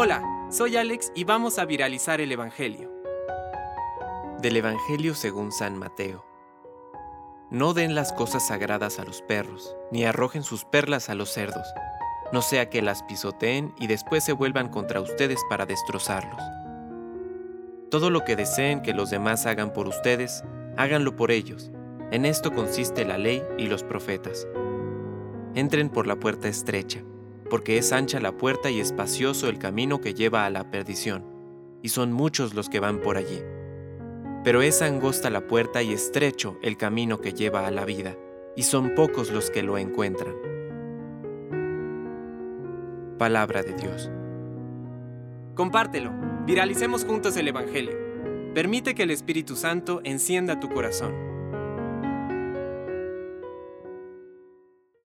Hola, soy Alex y vamos a viralizar el Evangelio. Del Evangelio según San Mateo. No den las cosas sagradas a los perros, ni arrojen sus perlas a los cerdos, no sea que las pisoteen y después se vuelvan contra ustedes para destrozarlos. Todo lo que deseen que los demás hagan por ustedes, háganlo por ellos. En esto consiste la ley y los profetas. Entren por la puerta estrecha, porque es ancha la puerta y espacioso el camino que lleva a la perdición, y son muchos los que van por allí. Pero es angosta la puerta y estrecho el camino que lleva a la vida, y son pocos los que lo encuentran. Palabra de Dios. Compártelo, viralicemos juntos el Evangelio. Permite que el Espíritu Santo encienda tu corazón.